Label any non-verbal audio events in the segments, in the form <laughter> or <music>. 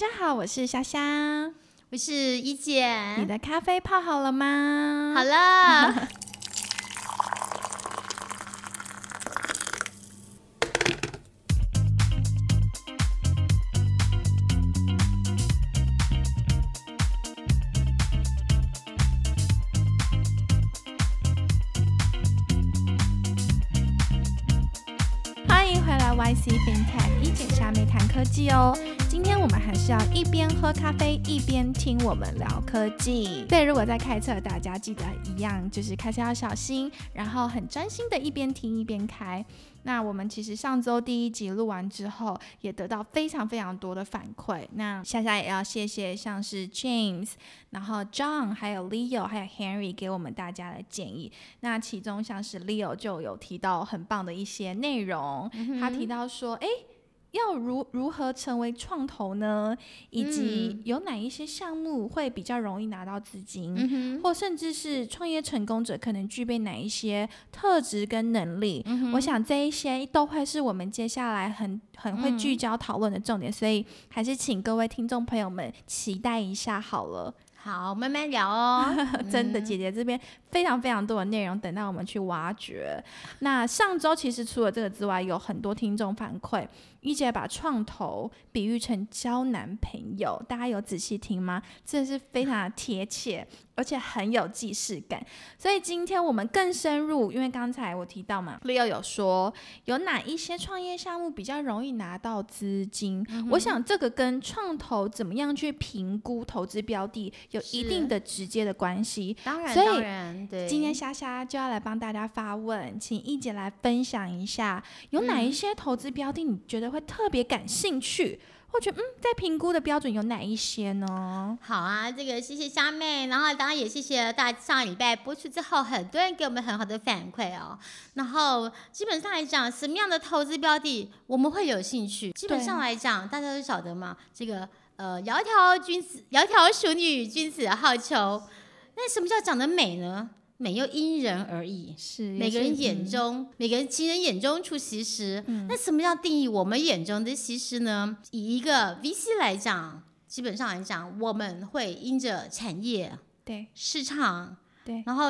大家好，我是香香，我是一姐。你的咖啡泡好了吗？好了。<laughs> 咖啡一边听我们聊科技。对，如果在开车，大家记得一样，就是开车要小心，然后很专心的一边听一边开。那我们其实上周第一集录完之后，也得到非常非常多的反馈。那夏夏也要谢谢像是 James，然后 John，还有 Leo，还有 Henry 给我们大家的建议。那其中像是 Leo 就有提到很棒的一些内容，他提到说，哎。要如如何成为创投呢？以及有哪一些项目会比较容易拿到资金，或甚至是创业成功者可能具备哪一些特质跟能力？我想这一些都会是我们接下来很很会聚焦讨论的重点，所以还是请各位听众朋友们期待一下好了。好，慢慢聊哦。<laughs> 真的，姐姐这边非常非常多的内容等到我们去挖掘。那上周其实除了这个之外，有很多听众反馈。一姐把创投比喻成交男朋友，大家有仔细听吗？真的是非常的贴切，而且很有既视感。所以今天我们更深入，因为刚才我提到嘛，Leo 有说有哪一些创业项目比较容易拿到资金。我想这个跟创投怎么样去评估投资标的有一定的直接的关系。当然，所今天虾虾就要来帮大家发问，请一姐来分享一下，有哪一些投资标的你觉得？会特别感兴趣，或者嗯，在评估的标准有哪一些呢？好啊，这个谢谢虾妹，然后当然也谢谢大上礼拜播出之后，很多人给我们很好的反馈哦。然后基本上来讲，什么样的投资标的我们会有兴趣？基本上来讲，大家都晓得嘛，这个呃，窈窕君子，窈窕淑女，君子好逑。那什么叫长得美呢？美又因人而异，是每个人眼中，每个人情人眼中出西施。那什么叫定义我们眼中的西施呢？以一个 VC 来讲，基本上来讲，我们会因着产业、对市场、对，然后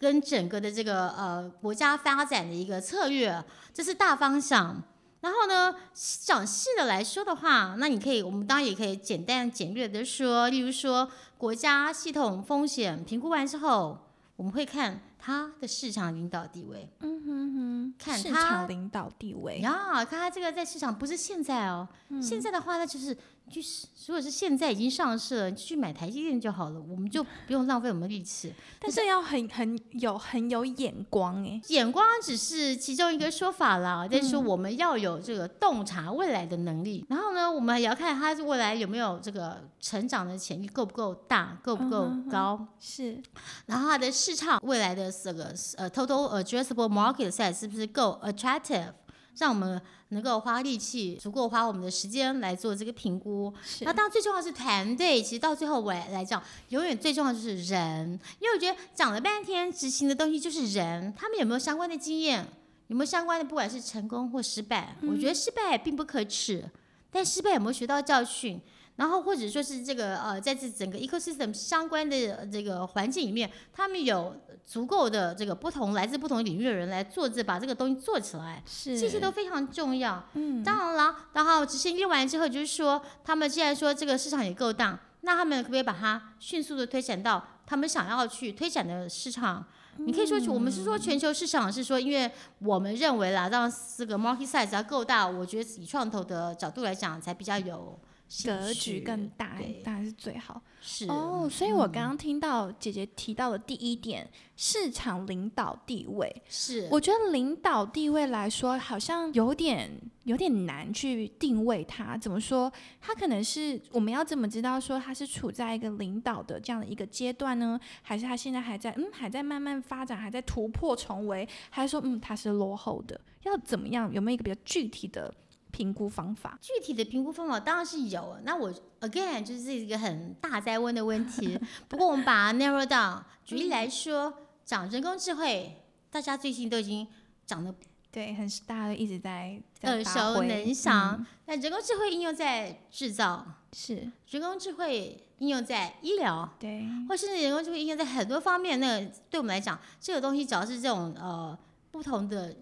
跟整个的这个呃国家发展的一个策略，这是大方向。然后呢，讲细的来说的话，那你可以，我们当然也可以简单简略的说，例如说国家系统风险评估完之后。我们会看它的市场领导地位，嗯哼哼，看市场领导地位呀，看他这个在市场不是现在哦，现在的话那就是。就是如果是现在已经上市了，你去买台积电就好了，我们就不用浪费我们力气。但是要很很有很有眼光哎，眼光只是其中一个说法啦。但是说我们要有这个洞察未来的能力，然后呢，我们也要看他未来有没有这个成长的潜力够不够大，够不够高。是，然后他的市场未来的这个呃 total addressable market size 是不是够 attractive？让我们能够花力气，足够花我们的时间来做这个评估。那当然最重要是团队。其实到最后我来讲，永远最重要就是人。因为我觉得讲了半天，执行的东西就是人。他们有没有相关的经验？有没有相关的？不管是成功或失败，我觉得失败并不可耻，但失败有没有学到教训？然后或者说是这个呃，在这整个 ecosystem 相关的这个环境里面，他们有足够的这个不同来自不同领域的人来做这把这个东西做起来，是这些都非常重要。嗯，当然了，然后执行练完之后，就是说他们既然说这个市场也够大，那他们可不可以把它迅速的推展到他们想要去推展的市场？你可以说，我们是说全球市场，是说因为我们认为啦，让这个 market size 要够大，我觉得以创投的角度来讲，才比较有。格局更大，当然是最好。是哦，所以我刚刚听到姐姐提到的第一点，市场领导地位是。我觉得领导地位来说，好像有点有点难去定位它。怎么说？它可能是我们要怎么知道说它是处在一个领导的这样的一个阶段呢？还是它现在还在嗯还在慢慢发展，还在突破重围？还是说嗯它是落后的？要怎么样？有没有一个比较具体的？评估方法，具体的评估方法当然是有。那我 again 就是一个很大在问的问题。<laughs> 不过我们把它 narrow down。举例来说，讲人工智慧，大家最近都已经讲的对，很大家一直在在耳熟能详嗯。那人工智慧应用在制造，是，人工智慧应用在医疗，对，或甚至人工智慧应用在很多方面。那个对我们来讲，这个东西只要是这种呃不同的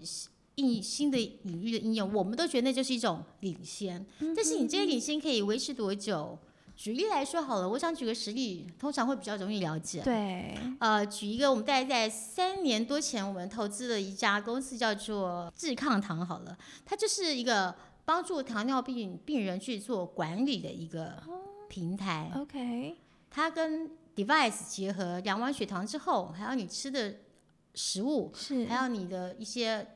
应新的领域的应用，我们都觉得那就是一种领先。嗯但是你这些领先可以维持多久？举例来说好了，我想举个实例，通常会比较容易了解。对，呃，举一个，我们大概在三年多前，我们投资了一家公司，叫做智抗糖。好了，它就是一个帮助糖尿病病人去做管理的一个平台。OK，它跟 device 结合，量完血糖之后，还有你吃的食物，是，还有你的一些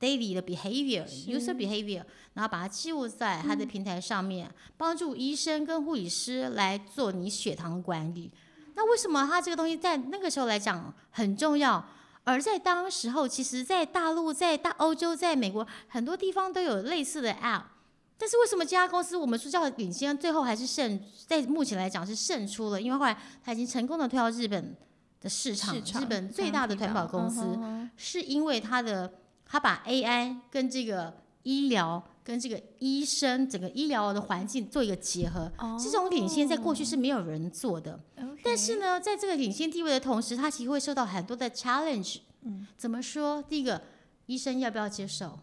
daily 的 behavior、user behavior，然后把它记录在它的平台上面，帮助医生跟护理师来做你血糖管理。那为什么它这个东西在那个时候来讲很重要？而在当时候，其实，在大陆、在大欧洲、在美国很多地方都有类似的 app。但是为什么这家公司我们说叫领先，最后还是胜？在目前来讲是胜出了，因为后来它已经成功的推到日本的市场，市场日本最大的团保公司。嗯哼哼是因为它的它把 AI 跟这个医疗跟这个医生整个医疗的环境做一个结合，哦这种领先在过去是没有人做的。但是呢，在这个领先地位的同时，他其实会受到很多的 challenge。嗯，怎么说？第一个，医生要不要接受？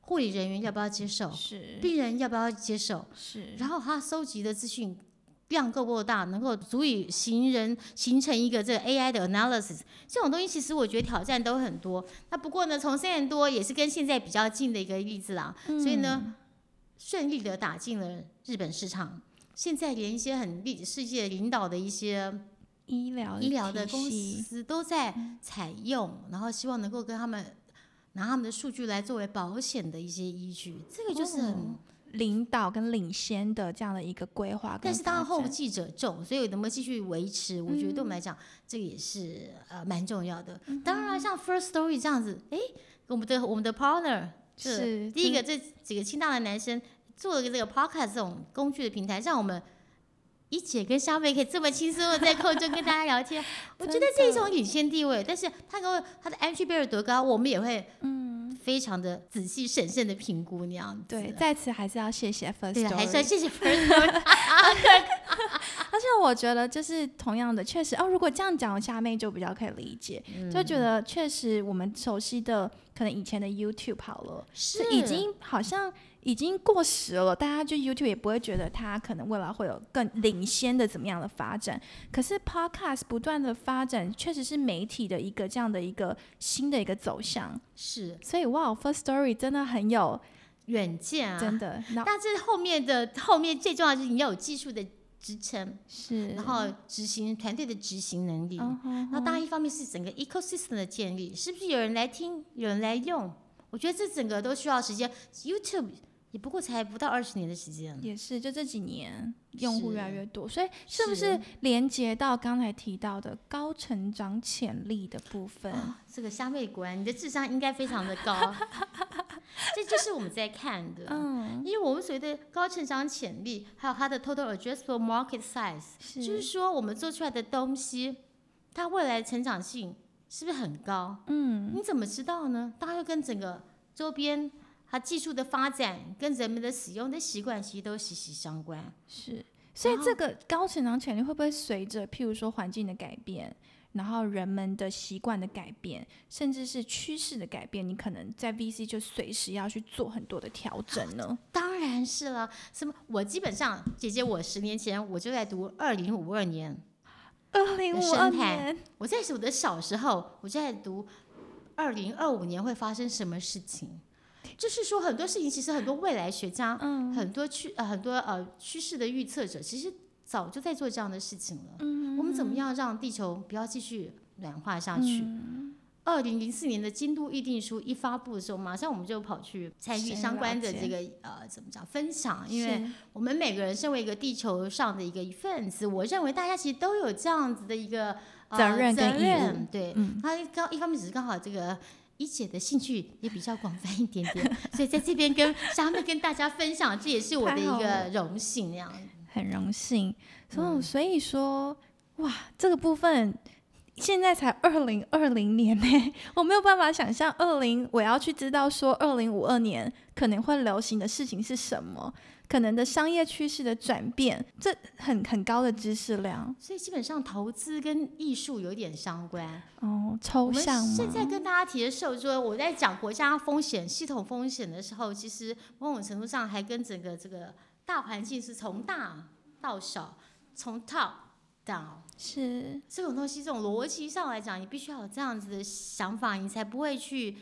护理人员要不要接受？是病人要不要接受？是，然后他收集的资讯量够不够大，能够足以形人形成一个这个 AI 的 analysis，这种东西其实我觉得挑战都很多。那不过呢，从三年多也是跟现在比较近的一个例子啦，所以呢，顺利的打进了日本市场。现在连一些很领世界领导的一些医疗医疗的公司都在采用，然后希望能够跟他们拿他们的数据来作为保险的一些依据，这个就是很。哦领导跟领先的这样的一个规划但是当然后继者众，所以能不能继续维持，我觉得对我们来讲，这个也是呃蛮重要的。当然，像 First Story 这样子，诶，我们的我们的 partner 是第一个，这几个清大的男生做了个这个 podcast 这种工具的平台，让我们一姐跟香妹可以这么轻松的在空中跟大家聊天，我觉得这是一种领先地位。但是他跟他的 entry barrier 多高，我们也会嗯非常的仔细审慎的评估那样子。对，在此还是要谢谢 First 对还是要谢谢 First Story。<laughs> 而且我觉得就是同样的，确实哦，如果这样讲，夏妹就比较可以理解，嗯就觉得确实我们熟悉的可能以前的 YouTube 好了，是已经好像已经过时了，大家就 YouTube 也不会觉得它可能未来会有更领先的怎么样的发展。可是 Podcast 不断的发展，确实是媒体的一个这样的一个新的一个走向。是所以哇，First Story 真的很有远见啊，真的，但是后面的后面最重要的就是你要有技术的支撑，是，然后执行团队的执行能力。嗯哼那当然，一方面是整个 ecosystem 的建立，是不是有人来听，有人来用？我觉得这整个都需要时间。YouTube 也不过才不到二十年的时间，也是，就这几年用户越来越多，所以是不是连接到刚才提到的高成长潜力的部分？啊，这个虾妹果然你的智商应该非常的高，<laughs> <laughs> 这就是我们在看的。嗯，因为我们所谓的高成长潜力，还有它的 total addressable market size，是就是说我们做出来的东西，它未来的成长性是不是很高？嗯，你怎么知道呢？大概跟整个周边它技术的发展跟人们的使用的习惯其实都息息相关。是。所以这个高成长潜力会不会随着譬如说环境的改变，然后人们的习惯的改变，甚至是趋势的改变，你可能在 VC 就随时要去做很多的调整呢？当然是了，什么？我基本上，姐姐，我十年前我就在读二零五二年，二零五二年，我在我的小时候，我就在读二零二五年会发生什么事情。就是说，很多事情其实很多未来学家，嗯很多趋呃很多呃趋势的预测者，其实早就在做这样的事情了。嗯我们怎么样让地球不要继续暖化下去？嗯二零零四年的京都议定书一发布的时候，马上我们就跑去参与相关的这个呃怎么讲分享，因为我们每个人身为一个地球上的一个一份子，我认为大家其实都有这样子的一个、呃、责任跟义务。对，嗯他刚一方面只是刚好这个一姐的兴趣也比较广泛一点点，<laughs> 所以在这边跟下面跟大家分享，这也是我的一个荣幸。那样，很荣幸。所以、嗯所以说，哇，这个部分现在才二零二零年呢，<laughs> 我没有办法想象二零我要去知道说二零五二年可能会流行的事情是什么。可能的商业趋势的转变，这很很高的知识量，所以基本上投资跟艺术有点相关哦，抽象现在跟大家提的时候，说我在讲国家风险、系统风险的时候，其实某种程度上还跟整个这个大环境是从大到小，从 top down 是这种东西，这种逻辑上来讲，你必须要有这样子的想法，你才不会去。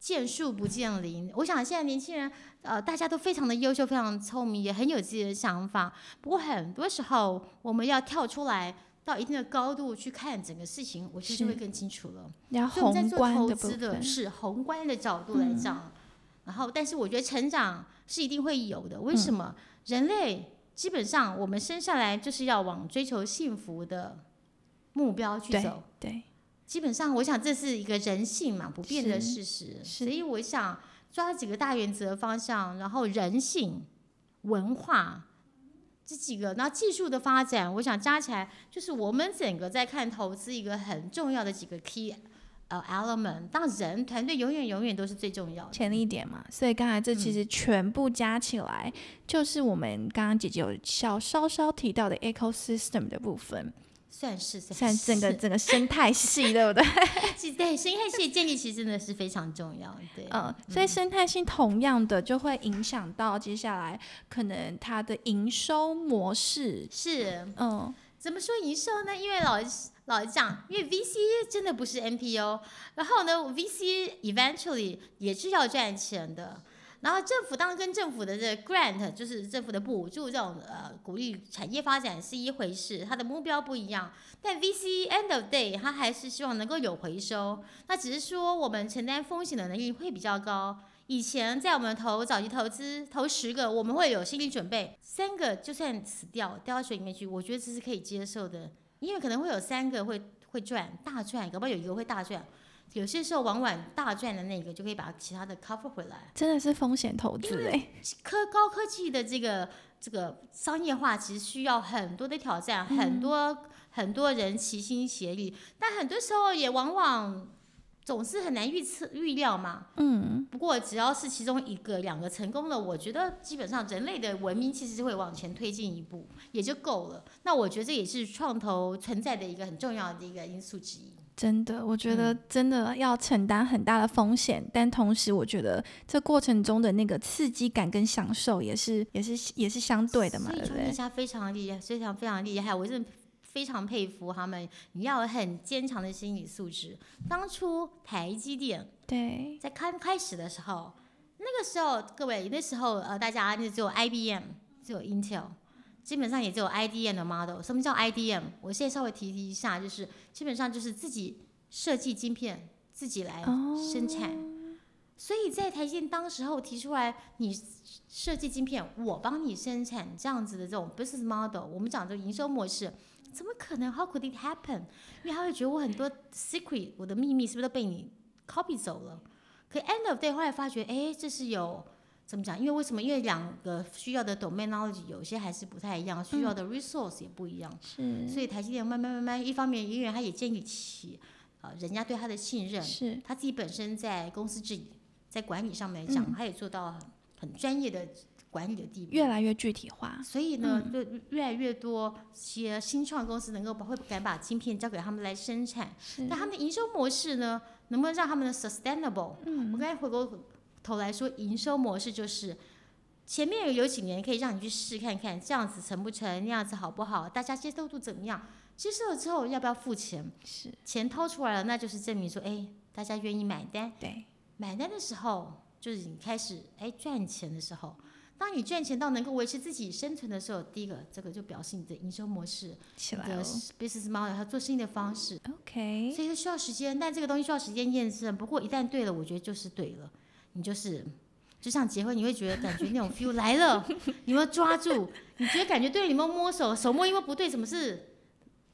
见树不见林，我想现在年轻人，呃，大家都非常的优秀，非常聪明，也很有自己的想法。不过很多时候，我们要跳出来到一定的高度去看整个事情，我觉得就会更清楚了。要宏观的资的是宏观的角度来讲，然后，但是我觉得成长是一定会有的。为什么？人类基本上我们生下来就是要往追求幸福的目标去走。对。基本上，我想这是一个人性嘛不变的事实，所以我想抓几个大原则方向，然后人性、文化这几个，那技术的发展，我想加起来就是我们整个在看投资一个很重要的几个 key 呃 element。但人团队永远永远都是最重要的潜力点嘛，所以刚才这其实全部加起来，就是我们刚刚姐姐有小稍稍提到的 ecosystem 的部分。算是算整个整个生态系，对不对？<laughs> 对，生态系建立其实真的是非常重要，对。嗯，所以生态系同样的就会影响到接下来可能它的营收模式。是，嗯，怎么说营收呢？因为老老讲，因为 VC 真的不是 NPO，然后呢，VC eventually 也是要赚钱的。然后政府当然跟政府的这 grant，就是政府的补助这种呃鼓励产业发展是一回事，它的目标不一样。但 VC end of day，它还是希望能够有回收。那只是说我们承担风险的能力会比较高。以前在我们投早期投资投十个，我们会有心理准备，三个就算死掉掉到水里面去，我觉得这是可以接受的，因为可能会有三个会会赚大赚，搞不好有一个会大赚。有些时候，往往大赚的那个就可以把其他的 cover 回来，真的是风险投资哎。科高科技的这个这个商业化，其实需要很多的挑战，很多很多人齐心协力，但很多时候也往往总是很难预测预料嘛。嗯。不过只要是其中一个、两个成功了，我觉得基本上人类的文明其实会往前推进一步，也就够了。那我觉得这也是创投存在的一个很重要的一个因素之一。真的，我觉得真的要承担很大的风险，但同时我觉得这过程中的那个刺激感跟享受也是也是也是相对的嘛，对不对？家非常厉害，非常非常厉害，我真的非常佩服他们。你要有很坚强的心理素质。当初台积电对在开开始的时候，那个时候各位那时候呃大家就只有 IBM，只有 Intel。基本上也只有 IDM 的 model。什么叫 IDM？我现在稍微提提一下，就是基本上就是自己设计晶片，自己来生产。所以在台积电当时候提出来，你设计晶片，我帮你生产这样子的这种 business model，我们讲的营收模式，怎么可能？How could it happen？因为他会觉得我很多 secret，我的秘密是不是都被你 copy 走了？可 end of day 后来发觉，哎，这是有。怎么讲？因为为什么？因为两个需要的 domain knowledge 有些还是不太一样，需要的 resource 也不一样。是。所以台积电慢慢慢慢，一方面因为他也建立起呃人家对他的信任，是。他自己本身在公司治理、在管理上面来讲，他也做到很专业的管理的地步。越来越具体化。所以呢，就越来越多些新创公司能够把会敢把晶片交给他们来生产。那他们的营收模式呢，能不能让他们的 sustainable？嗯。我刚才回过。头来说，营收模式就是前面有几年可以让你去试看看，这样子成不成，那样子好不好，大家接受度怎么样？接受了之后要不要付钱？是钱掏出来了，那就是证明说，哎，大家愿意买单。对，买单的时候就是你开始哎赚钱的时候。当你赚钱到能够维持自己生存的时候，第一个这个就表示你的营收模式起来了，business model 它做生意的方式。OK，所以需要时间，但这个东西需要时间验证。不过一旦对了，我觉得就是对了。你就是，就像结婚，你会觉得感觉那种 feel 来了，<laughs> 你要抓住，你觉得感觉对了，你们摸手，手摸因为不对，什么是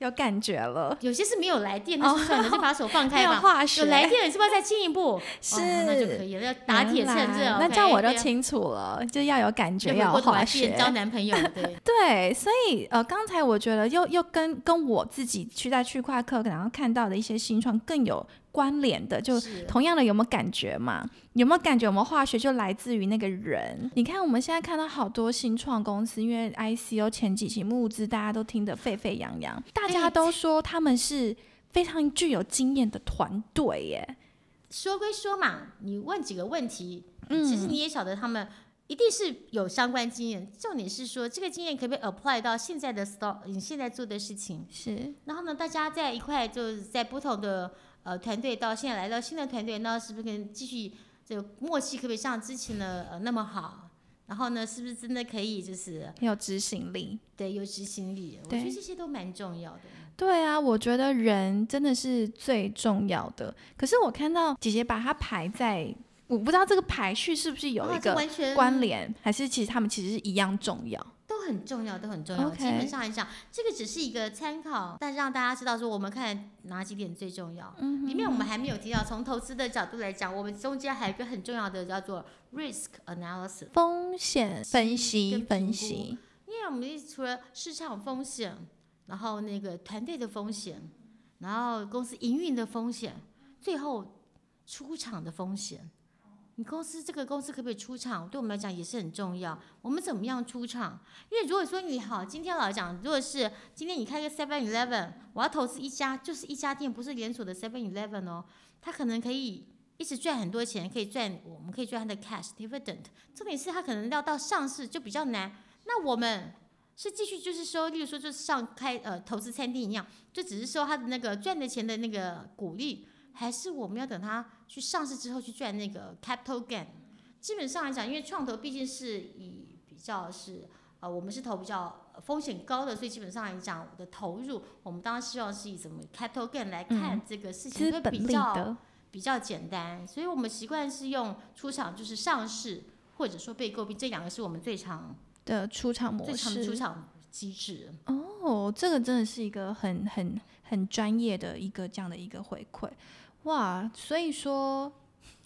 有感觉了，有些是没有来电，那就算了，<laughs> 就把手放开还有嘛。化学有来电了，是不是要再进一步？是哦那就可以了，要打铁趁热。那这样我就清楚了，就要有感觉，要化学。交男朋友，<laughs> 对。对，所以呃，刚才我觉得又又跟跟我自己去在区块课然后看到的一些新创更有关联的，就同样的有没有感觉嘛？有没有感觉？我们化学就来自于那个人。你看我们现在看到好多新创公司，因为 ICO 前几期募资，大家都听得沸沸扬扬，大家都说他们是非常具有经验的团队耶。说归说嘛，你问几个问题，嗯其实你也晓得他们一定是有相关经验。重点是说，这个经验可不可以 apply 到现在的 store 你现在做的事情？是然后呢，大家在一块就是在不同的呃团队到现在来到新的团队，那是不是可以继续这个默契可不可以像之前的呃那么好？然后呢，是不是真的可以就是很有执行力。对有执行力？我觉得这些都蛮重要的。对啊，我觉得人真的是最重要的。可是我看到姐姐把它排在，我不知道这个排序是不是有一个完全关联，还是其实他们其实是一样重要。都很重要，都很重要。基本上来讲，这个只是一个参考，但让大家知道说，我们看哪几点最重要。嗯里面我们还没有提到，从投资的角度来讲，我们中间还有一个很重要的叫做 risk analysis。风险分析分析，因为我们除了市场风险，然后那个团队的风险，然后公司营运的风险，最后出厂的风险。你公司这个公司可不可以出厂，对我们来讲也是很重要。我们怎么样出厂？因为如果说你好，今天老讲，如果是今天你开个 Seven Eleven，我要投资一家，就是一家店，不是连锁的 Seven Eleven 哦，它可能可以一直赚很多钱，可以赚，我们可以赚它的 cash dividend。重点是它可能要到上市就比较难。那我们是继续就是说，例如说就是像开呃投资餐厅一样，就只是说他的那个赚的钱的那个股利，还是我们要等它去上市之后去赚那个 capital gain？基本上来讲，因为创投毕竟是以比较是呃我们是投比较风险高的，所以基本上来讲我的投入，我们当然希望是以怎么 capital gain 来看这个事情，会比较得。比较简单，所以我们习惯是用出厂就是上市，或者说被诟病，这两个是我们最常的出场模最常的出式厂机制。哦，这个真的是一个很很很专业的一个这样的一个回馈哇！所以说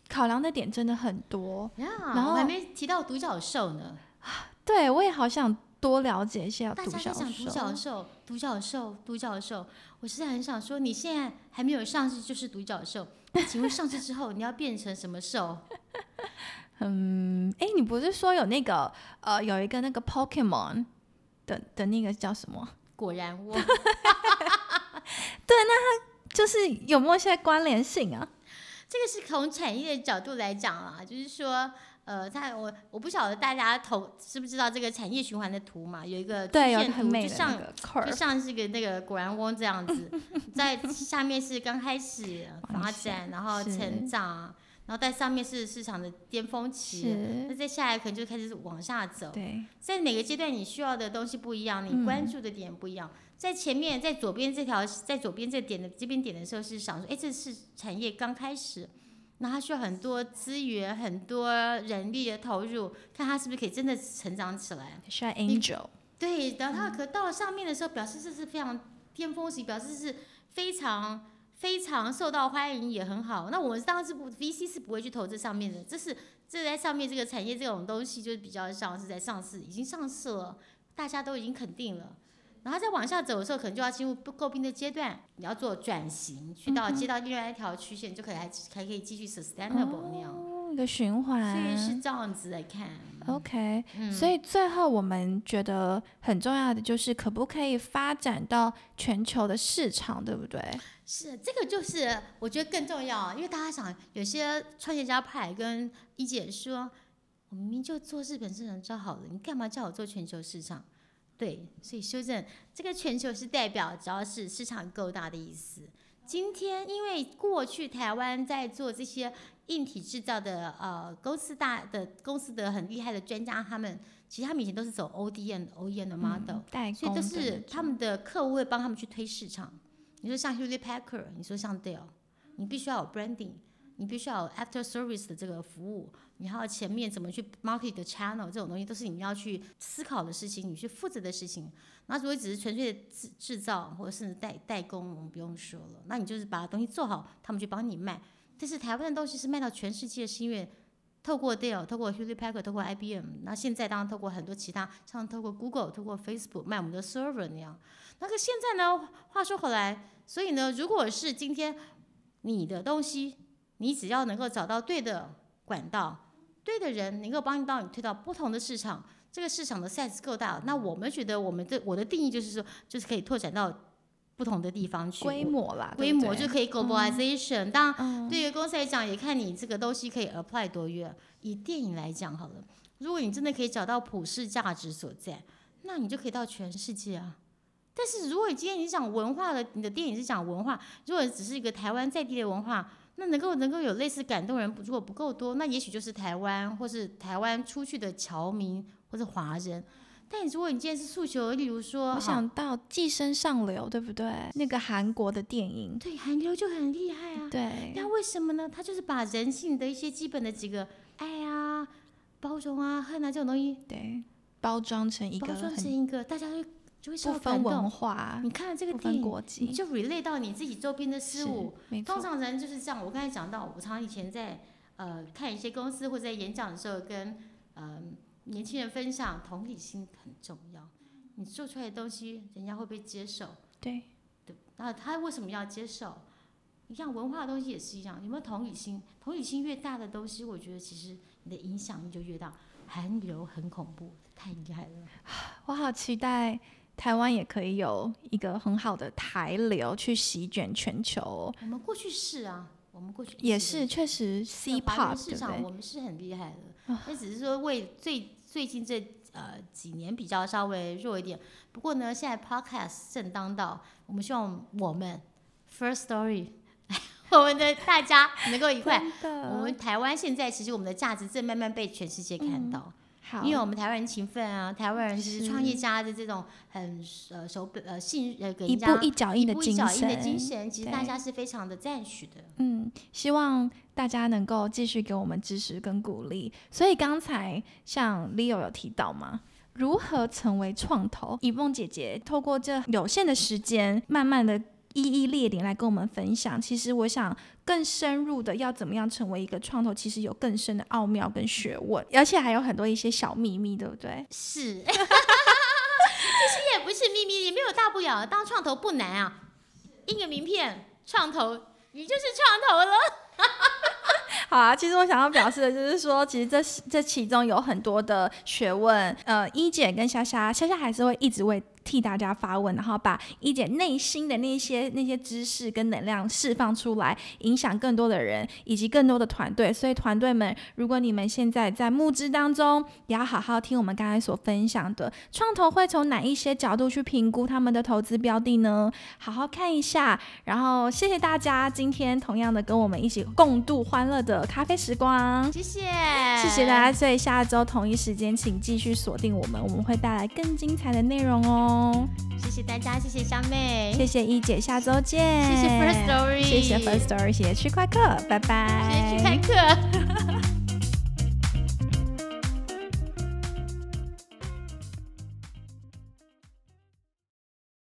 考量的点真的很多，呀，然后我还没提到独角兽呢。<sighs> 对我也好想多了解一下独角兽。角兽，独角兽，独角兽，我实在很想说，你现在还没有上市就是独角兽，那请问上市之后你要变成什么兽？<laughs> 嗯，哎，你不是说有那个呃有一个那个 Pokemon 的的那个叫什么？果然我 <laughs> 就是有没有一些关联性啊？这个是从产业的角度来讲啊，就是说，呃，在我我不晓得大家投知不知道这个产业循环的图嘛，有一个图，很美的那就像就像是个那个果然翁这样子，<laughs> 在下面是刚开始发展，然后成长，然后在上面是市场的巅峰期，那是，再下来可能就开始往下走。对，在每个阶段你需要的东西不一样，嗯你关注的点不一样。在前面，在左边这条，在左边这点的这边点的时候是想说，哎，这是产业刚开始，那它需要很多资源、很多人力的投入，看它是不是可以真的成长起来。需要 angel，对，然后它可到了上面的时候，表示这是非常巅峰期，表示是非常非常受到欢迎，也很好。那我们当然是不 VC 是不会去投这上面的，这是这在上面这个产业这种东西，就是比较像是在上市，已经上市了，大家都已经肯定了。然后再往下走的时候，可能就要进入诟病的阶段，你要做转型，去到接到另外一条曲线，就可以还还可以继续 sustainable 那样。哦，一个循环，所以是这样子来看。OK，、嗯所以最后我们觉得很重要的就是可不可以发展到全球的市场，对不对？是，这个就是我觉得更重要，啊因为大家想，有些创业家派跟一姐说，我明明就做日本市场就好了，你干嘛叫我做全球市场？对，所以修正这个全球是代表只要是市场够大的意思。今天因为过去台湾在做这些硬体制造的呃公司大的公司的很厉害的专家，他们其实他们以前都是走 ODM OEM 的 model，、所以都是他们的客户会帮他们去推市场。你说像 Hewlett Packard，你说像 Dell，你必须要有 branding。你必须要有 after service 的这个服务，你还有前面怎么去 market 的 channel 这种东西，都是你要去思考的事情，你去负责的事情。那如果只是纯粹的制制造或者是代代工，我们不用说了，那你就是把东西做好，他们就帮你卖。但是台湾的东西是卖到全世界，是因为透过 Dell、透过 Hewlett Packard、透过 IBM，那现在当然透过很多其他，像透过 Google、透过 Facebook 卖我们的 server 那样。那个现在呢，话说回来，所以呢，如果是今天你的东西，你只要能够找到对的管道、对的人，能够帮你到你推到不同的市场，这个市场的 size 够大，那我们觉得我们的我的定义就是说，就是可以拓展到不同的地方去，规模啦，规模就可以嗯 globalization。当然，对于公司来讲，也看你这个东西可以 apply 多远。以电影来讲好了，如果你真的可以找到普世价值所在，那你就可以到全世界啊。但是如果你今天你讲文化的，你的电影是讲文化，如果只是一个台湾在地的文化，那能够能够有类似感动人，如果不够多，那也许就是台湾或是台湾出去的侨民或是华人。但如果你今天是诉求，例如说，我想到《寄生上流》，对不对？那个韩国的电影，对韩流就很厉害啊。对，那为什么呢？他就是把人性的一些基本的几个爱啊、包容啊、恨啊这种东西对，包装成一个包装成一个，大家会就会受不分文。化、你看这个不电影，分国籍，你就 relate 到你自己周边的事是物。通常人就是这样。我刚才讲到，我常以前在呃看一些公司或者在演讲的时候，跟呃年轻人分享，同理心很重要。你做出来的东西，人家会不会接受？对，对，那他为什么要接受？一样文化的东西也是一样，有没有同理心？同理心越大的东西，我觉得其实你的影响力就越大。韩流很恐怖，太厉害了。我好期待台湾也可以有一个很好的台流去席卷全球。哦、我们过去是啊，我们过去也是确实 C 在华 pop 人市场？我们是很厉害的，那只是说为最最近这呃几年比较稍微弱一点。不过呢，现在 podcast 正当道，我们希望我们 First Story，<laughs> 我们的大家能够一块。我们台湾现在其实我们的价值正慢慢被全世界看到，好，因为我们台湾人勤奋啊，台湾人就是是创业家的这种很呃手本呃信呃给一人家步一脚印一步一的精脚印的神，精神，其实大家是非常的赞许的。嗯，希望大家能够继续给我们支持跟鼓励。所以刚才像 Leo 有提到吗？如何成为创投？以梦姐姐透过这有限的时间，慢慢的一一列点来跟我们分享。其实我想更深入的要怎么样成为一个创投，其实有更深的奥妙跟学问，而且还有很多一些小秘密，对不对？是，<laughs> 其实也不是秘密，也没有大不了。当创投不难啊，印个名片，创投，你就是创投了。<laughs> 好啊，其实我想要表示的就是说，其实这这其中有很多的学问。呃，一姐跟莎莎，莎莎还是会一直为替大家发问，然后把一姐内心的那些那些知识跟能量释放出来，影响更多的人以及更多的团队。所以团队们，如果你们现在在募资当中，也要好好听我们刚才所分享的，创投会从哪一些角度去评估他们的投资标的呢？好好看一下。然后谢谢大家今天同样的跟我们一起共度欢乐的咖啡时光。谢谢，谢谢大家，所以下周同一时间请继续锁定我们，我们会带来更精彩的内容哦。谢谢大家，谢谢香妹，谢谢一姐，下周见。谢谢 First Story，谢谢 First Story，谢谢区块客，拜拜。谢谢去开课。